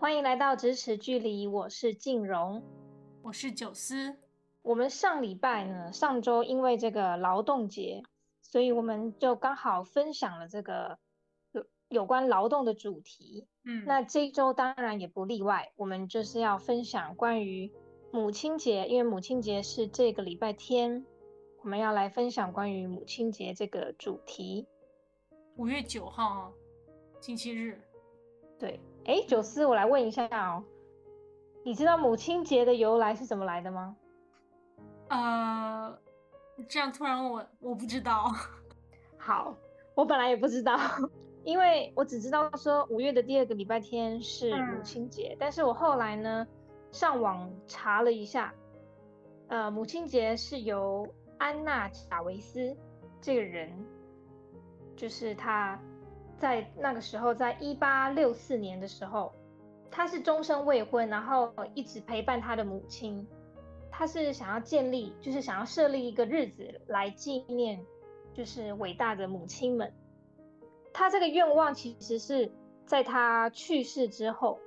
欢迎来到咫尺距离，我是静荣，我是九思。我们上礼拜呢，上周因为这个劳动节，所以我们就刚好分享了这个有有关劳动的主题。嗯，那这一周当然也不例外，我们就是要分享关于母亲节，因为母亲节是这个礼拜天，我们要来分享关于母亲节这个主题。五月九号，星期日。对，哎，九思，我来问一下哦，你知道母亲节的由来是怎么来的吗？呃，这样突然问我，我不知道。好，我本来也不知道，因为我只知道说五月的第二个礼拜天是母亲节，嗯、但是我后来呢上网查了一下，呃，母亲节是由安娜贾维斯这个人，就是他在那个时候，在一八六四年的时候，他是终身未婚，然后一直陪伴他的母亲。他是想要建立，就是想要设立一个日子来纪念，就是伟大的母亲们。他这个愿望其实是在他去世之后，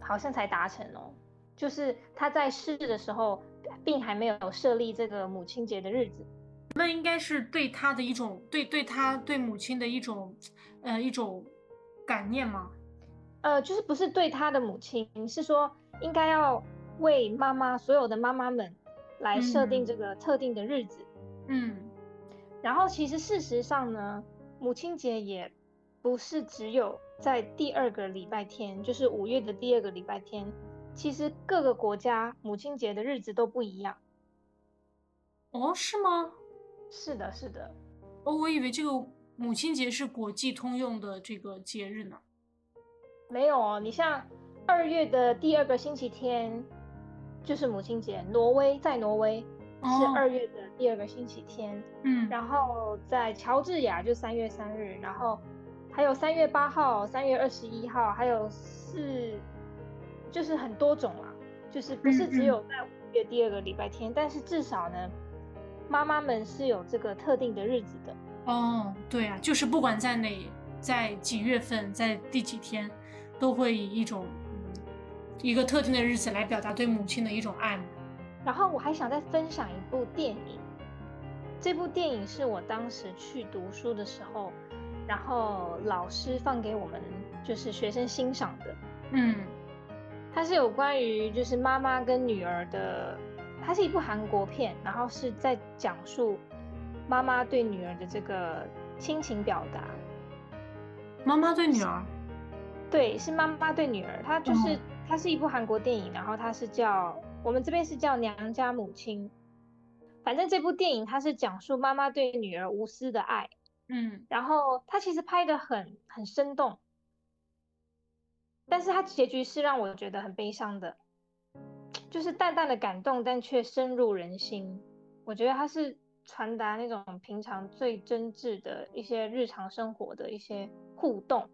好像才达成哦。就是他在世的时候，并还没有设立这个母亲节的日子。那应该是对他的一种对对他对母亲的一种，呃，一种感念吗？呃，就是不是对他的母亲，是说应该要。为妈妈，所有的妈妈们来设定这个特定的日子。嗯，然后其实事实上呢，母亲节也不是只有在第二个礼拜天，就是五月的第二个礼拜天。其实各个国家母亲节的日子都不一样。哦，是吗？是的，是的。哦，我以为这个母亲节是国际通用的这个节日呢。没有哦，你像二月的第二个星期天。就是母亲节，挪威在挪威是二月的第二个星期天，嗯，然后在乔治亚就三月三日，然后还有三月八号、三月二十一号，还有四，就是很多种啦，就是不是只有在五月第二个礼拜天，嗯嗯，但是至少呢，妈妈们是有这个特定的日子的。哦，对啊，就是不管在哪，在几月份，在第几天，都会以一种。一个特定的日子来表达对母亲的一种爱。然后我还想再分享一部电影，这部电影是我当时去读书的时候，然后老师放给我们就是学生欣赏的。嗯，它是有关于就是妈妈跟女儿的，它是一部韩国片，然后是在讲述妈妈对女儿的这个亲情表达。妈妈对女儿？对，是妈妈对女儿，它就是。嗯它是一部韩国电影，然后它是叫我们这边是叫《娘家母亲》，反正这部电影它是讲述妈妈对女儿无私的爱，嗯，然后它其实拍的很很生动，但是它结局是让我觉得很悲伤的，就是淡淡的感动，但却深入人心。我觉得它是传达那种平常最真挚的一些日常生活的一些互动。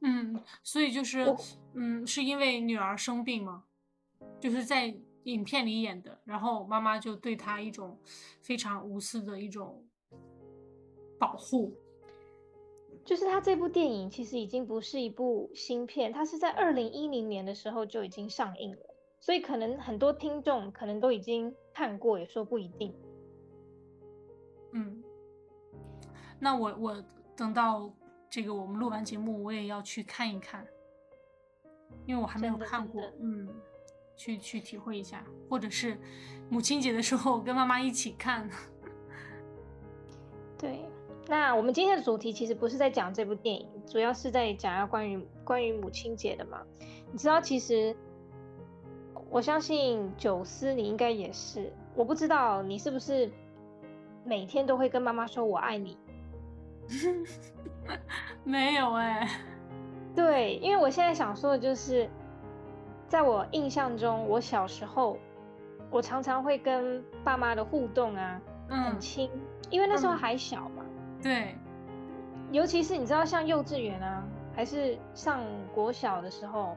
嗯，所以就是，嗯，是因为女儿生病吗？就是在影片里演的，然后妈妈就对她一种非常无私的一种保护。就是他这部电影其实已经不是一部新片，它是在二零一零年的时候就已经上映了，所以可能很多听众可能都已经看过，也说不一定。嗯，那我我等到。这个我们录完节目，我也要去看一看，因为我还没有看过，嗯，去去体会一下，或者是母亲节的时候跟妈妈一起看。对，那我们今天的主题其实不是在讲这部电影，主要是在讲要关于关于母亲节的嘛。你知道，其实我相信九思你应该也是，我不知道你是不是每天都会跟妈妈说我爱你。没有哎、欸，对，因为我现在想说的就是，在我印象中，我小时候，我常常会跟爸妈的互动啊，嗯、很亲，因为那时候还小嘛。嗯、对，尤其是你知道，像幼稚园啊，还是上国小的时候，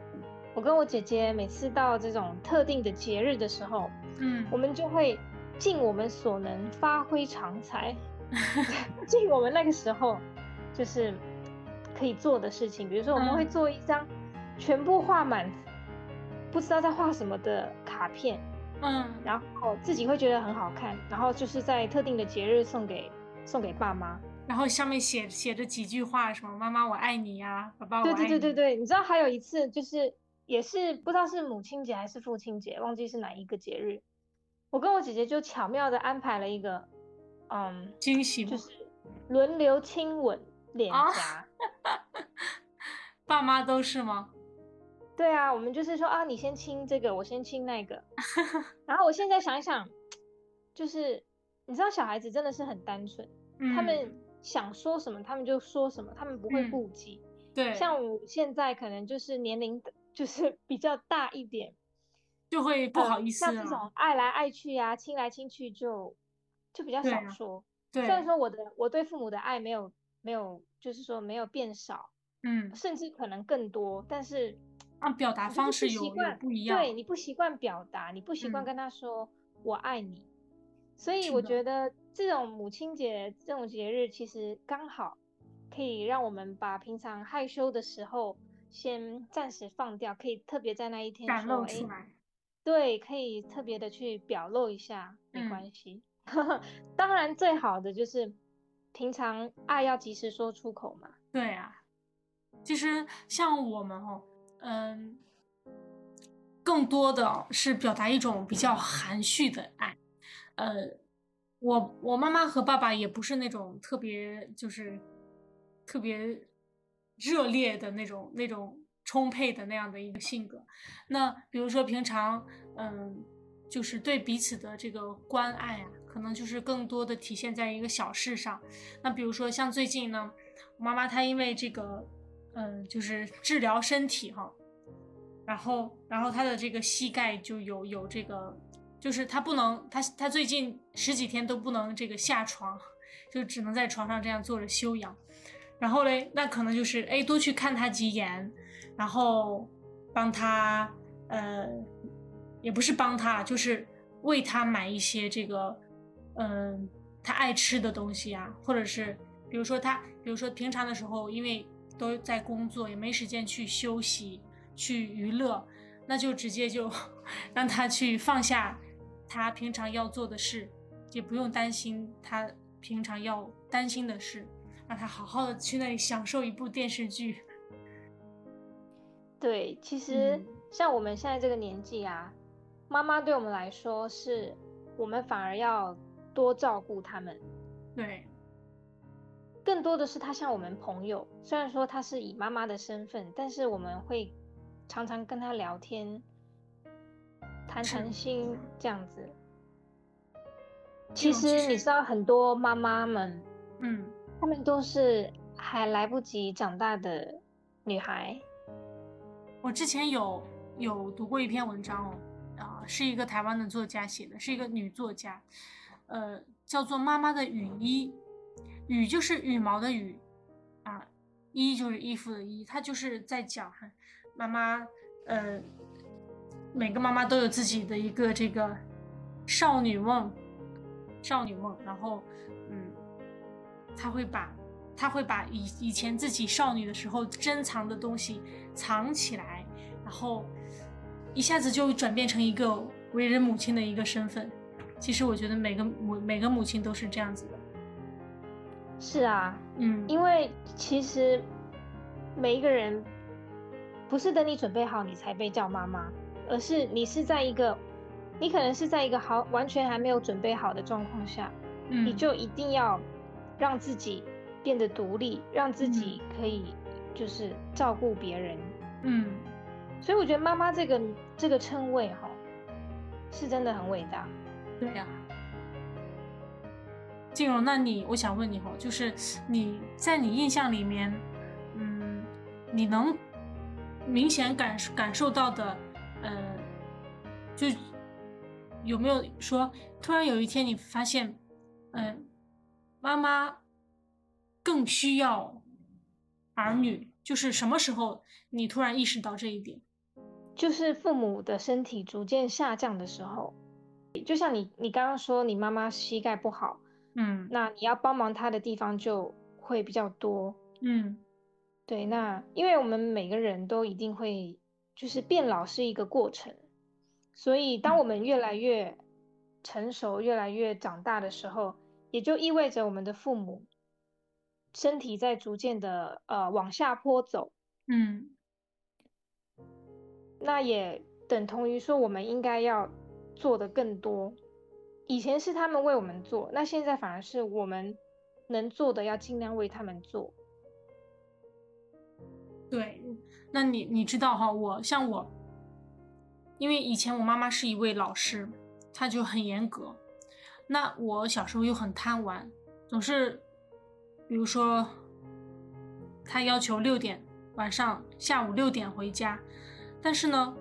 我跟我姐姐每次到这种特定的节日的时候，嗯，我们就会尽我们所能发挥长才。尽我们那个时候就是可以做的事情，比如说我们会做一张全部画满，不知道在画什么的卡片，嗯，然后自己会觉得很好看，然后就是在特定的节日送给送给爸妈，然后上面写写着几句话，什么妈妈我爱你呀，爸爸我爱你。对对对对对，你知道还有一次就是也是不知道是母亲节还是父亲节，忘记是哪一个节日，我跟我姐姐就巧妙的安排了一个，嗯，惊喜，就是轮流亲吻脸颊。啊爸妈都是吗？对啊，我们就是说啊，你先亲这个，我先亲那个。然后我现在想一想，就是你知道小孩子真的是很单纯，嗯、他们想说什么他们就说什么，他们不会顾忌。嗯、对，像我现在可能就是年龄就是比较大一点，就会不好意思、啊。像这种爱来爱去呀、啊，亲来亲去就就比较少说。对、啊，对，虽然说我的我对父母的爱没有没有，就是说没有变少。嗯，甚至可能更多，但是啊，表达方式有，有不一样。对，你不习惯表达，你不习惯跟他说我爱你，嗯、所以我觉得这种母亲节这种节日其实刚好可以让我们把平常害羞的时候先暂时放掉，可以特别在那一天说，哎，对，可以特别的去表露一下，没关系。嗯、当然，最好的就是平常爱要及时说出口嘛。对啊。其实像我们哦，嗯，更多的是表达一种比较含蓄的爱。呃，我我妈妈和爸爸也不是那种特别就是特别热烈的那种那种充沛的那样的一个性格。那比如说平常，嗯，就是对彼此的这个关爱啊，可能就是更多的体现在一个小事上。那比如说像最近呢，我妈妈她因为这个。嗯，就是治疗身体哈，然后，然后她的这个膝盖就有有这个，就是他不能，他他最近十几天都不能这个下床，就只能在床上这样坐着休养。然后嘞，那可能就是哎，多去看他几眼，然后帮他，呃，也不是帮他，就是为他买一些这个，嗯，他爱吃的东西啊，或者是比如说他，比如说平常的时候，因为。都在工作，也没时间去休息、去娱乐，那就直接就 让他去放下他平常要做的事，也不用担心他平常要担心的事，让他好好的去那里享受一部电视剧。对，其实像我们现在这个年纪啊，嗯、妈妈对我们来说是，我们反而要多照顾他们。对。更多的是他像我们朋友，虽然说他是以妈妈的身份，但是我们会常常跟他聊天，谈谈心这样子。其实你知道，很多妈妈们，嗯，她们都是还来不及长大的女孩。我之前有有读过一篇文章哦，啊，是一个台湾的作家写的，是一个女作家，呃，叫做《妈妈的雨衣》。羽就是羽毛的羽，啊，衣就是衣服的衣，她就是在讲哈，妈妈，呃，每个妈妈都有自己的一个这个少女梦，少女梦，然后，他会把，他会把以以前自己少女的时候珍藏的东西藏起来，然后一下子就转变成一个为人母亲的一个身份。其实我觉得每个母每个母亲都是这样子的。是啊，嗯，因为其实每一个人不是等你准备好你才被叫妈妈，而是你是在一个，你可能是在一个好完全还没有准备好的状况下，嗯，你就一定要让自己变得独立，让自己可以就是照顾别人，嗯，所以我觉得妈妈这个这个称谓哈，是真的很伟大，对呀。静蓉，那你，我想问你哈，就是你在你印象里面，嗯，你能明显感感受到的，呃，就有没有说，突然有一天你发现，嗯，妈妈更需要儿女，就是什么时候你突然意识到这一点？就是父母的身体逐渐下降的时候，就像你你刚刚说，你妈妈膝盖不好。嗯，那你要帮忙她的地方就会比较多。嗯，对，那因为我们每个人都一定会，就是变老是一个过程，所以当我们越来越成熟、越来越长大的时候，也就意味着我们的父母身体在逐渐的呃往下坡走。嗯，那也等同于说我们应该要做的更多。以前是他们为我们做，那现在反而是我们能做的要尽量为他们做。对，那你你知道哈，我像我，因为以前我妈妈是一位老师，她就很严格。那我小时候又很贪玩，总是，比如说，他要求六点晚上下午六点回家，但是呢，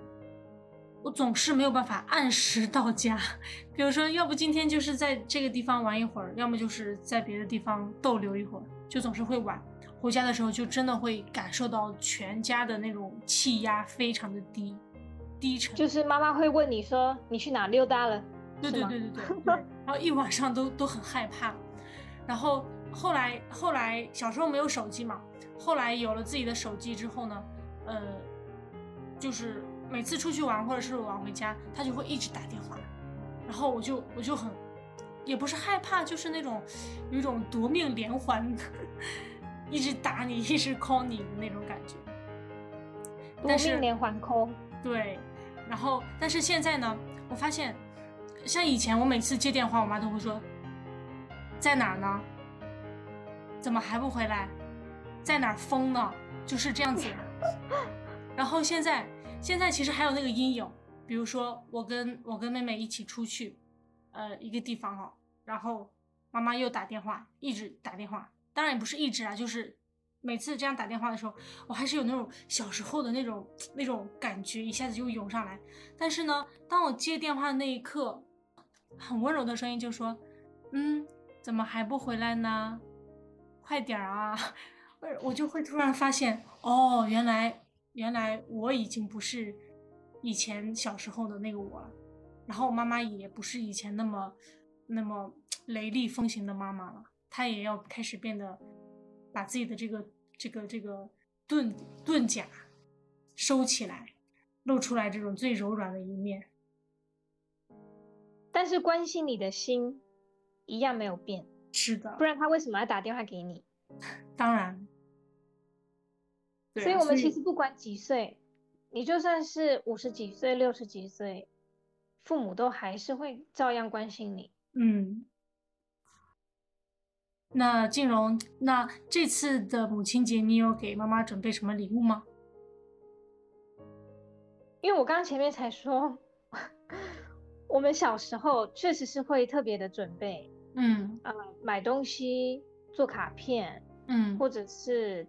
我总是没有办法按时到家。比如说，要不今天就是在这个地方玩一会儿，要么就是在别的地方逗留一会儿，就总是会晚。回家的时候就真的会感受到全家的那种气压非常的低，低沉。就是妈妈会问你说，你去哪溜达了？对对对对 对，对。然后一晚上都都很害怕。然后后来后来小时候没有手机嘛，后来有了自己的手机之后呢，呃，就是每次出去玩或者是晚回家，他就会一直打电话，然后我就我就很，也不是害怕，就是那种有一种夺命连环。一直打你，一直 call 你的那种感觉，夺命连环 call。对，然后但是现在呢，我发现，像以前我每次接电话，我妈都会说，在哪儿呢？怎么还不回来？在哪儿疯呢？就是这样子。然后现在，现在其实还有那个阴影，比如说我跟我跟妹妹一起出去，呃，一个地方哈，然后妈妈又打电话，一直打电话。当然也不是一直啊，就是每次这样打电话的时候，我还是有那种小时候的那种那种感觉，一下子就涌上来。但是呢，当我接电话的那一刻，很温柔的声音就说：“嗯，怎么还不回来呢？快点啊！”我就会突然发现，哦，原来原来我已经不是以前小时候的那个我了，然后我妈妈也不是以前那么那么雷厉风行的妈妈了。她也要开始变得，把自己的这个这个这个盾盾甲收起来，露出来这种最柔软的一面。但是关心你的心一样没有变。是的，不然他为什么要打电话给你？当然。所以我们其实不管几岁，你就算是五十几岁、六十几岁，父母都还是会照样关心你。嗯。那静荣，那这次的母亲节，你有给妈妈准备什么礼物吗？因为我刚刚前面才说，我们小时候确实是会特别的准备，嗯，呃，买东西、做卡片，嗯，或者是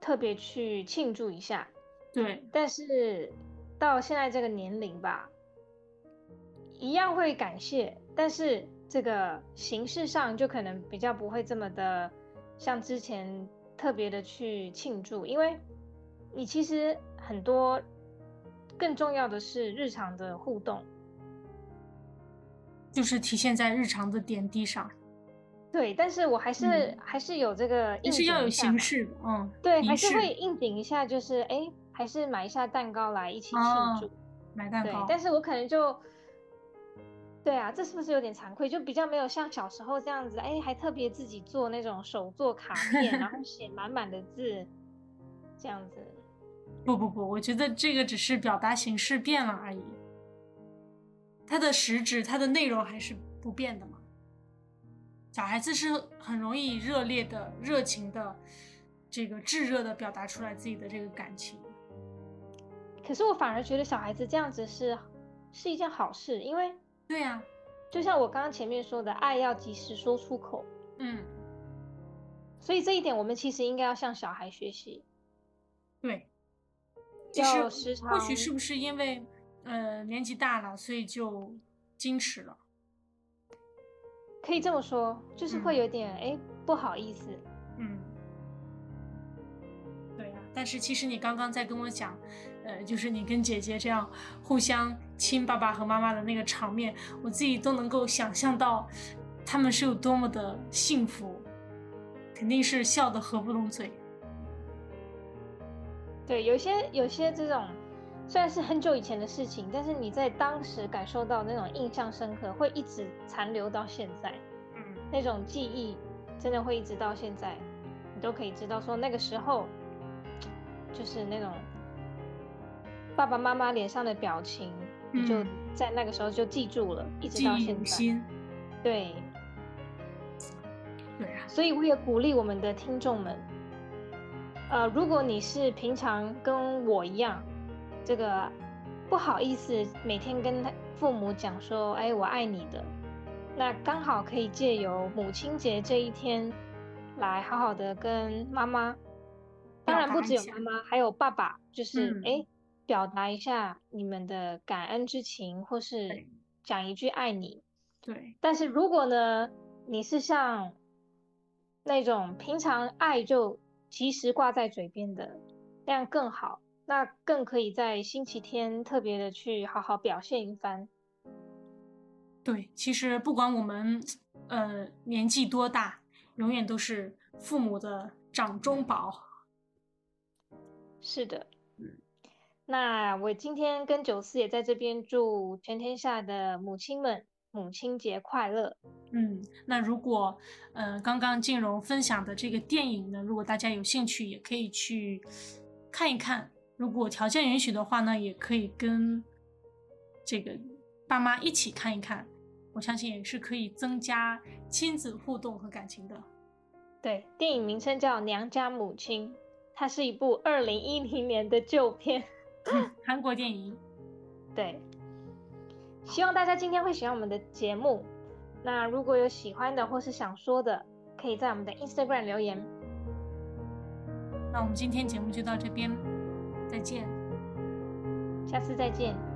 特别去庆祝一下，对。但是到现在这个年龄吧，一样会感谢，但是。这个形式上就可能比较不会这么的像之前特别的去庆祝，因为你其实很多更重要的是日常的互动，就是体现在日常的点滴上。对，但是我还是、嗯、还是有这个，但是要有形式，嗯，对，还是会应景一下，就是哎，还是买一下蛋糕来一起庆祝，哦、买蛋糕。对，但是我可能就。对啊，这是不是有点惭愧？就比较没有像小时候这样子，哎，还特别自己做那种手做卡 片，然后写满满的字，这样子。不不不，我觉得这个只是表达形式变了而已，它的实质、它的内容还是不变的嘛。小孩子是很容易热烈的、热情的，这个炙热的表达出来自己的这个感情。可是我反而觉得小孩子这样子是是一件好事，因为。对呀、啊，就像我刚刚前面说的，爱要及时说出口。嗯，所以这一点我们其实应该要向小孩学习。对，要时常。或许是不是因为呃年纪大了，所以就矜持了？可以这么说，就是会有点哎、嗯、不好意思。嗯，对呀、啊，但是其实你刚刚在跟我讲。呃，就是你跟姐姐这样互相亲爸爸和妈妈的那个场面，我自己都能够想象到，他们是有多么的幸福，肯定是笑得合不拢嘴。对，有些有些这种虽然是很久以前的事情，但是你在当时感受到那种印象深刻，会一直残留到现在。嗯，那种记忆真的会一直到现在，你都可以知道说那个时候就是那种爸爸妈妈脸上的表情，你就在那个时候就记住了，一直到现在。对。对啊，所以我也鼓励我们的听众们，呃，如果你是平常跟我一样，这个不好意思每天跟他父母讲说，哎，我爱你的，那刚好可以借由母亲节这一天，来好好的跟妈妈，当然不只有妈妈，还有爸爸，就是哎、嗯，表达一下你们的感恩之情，或是讲一句爱你。对。但是如果呢，你是像那种平常爱就及时挂在嘴边的，那样更好，那更可以在星期天特别的去好好表现一番。对，其实不管我们呃年纪多大，永远都是父母的掌中宝。是的，嗯，那我今天跟九四也在这边祝全天下的母亲们。母亲节快乐！嗯，那如果，呃，刚刚静蓉分享的这个电影呢，如果大家有兴趣，也可以去看一看。如果条件允许的话呢，也可以跟这个爸妈一起看一看。我相信也是可以增加亲子互动和感情的。对，电影名称叫《娘家母亲》，它是一部二零一零年的旧片，韩国电影。对。希望大家今天会喜欢我们的节目。那如果有喜欢的或是想说的，可以在我们的 Instagram 留言。那我们今天节目就到这边，再见，下次再见。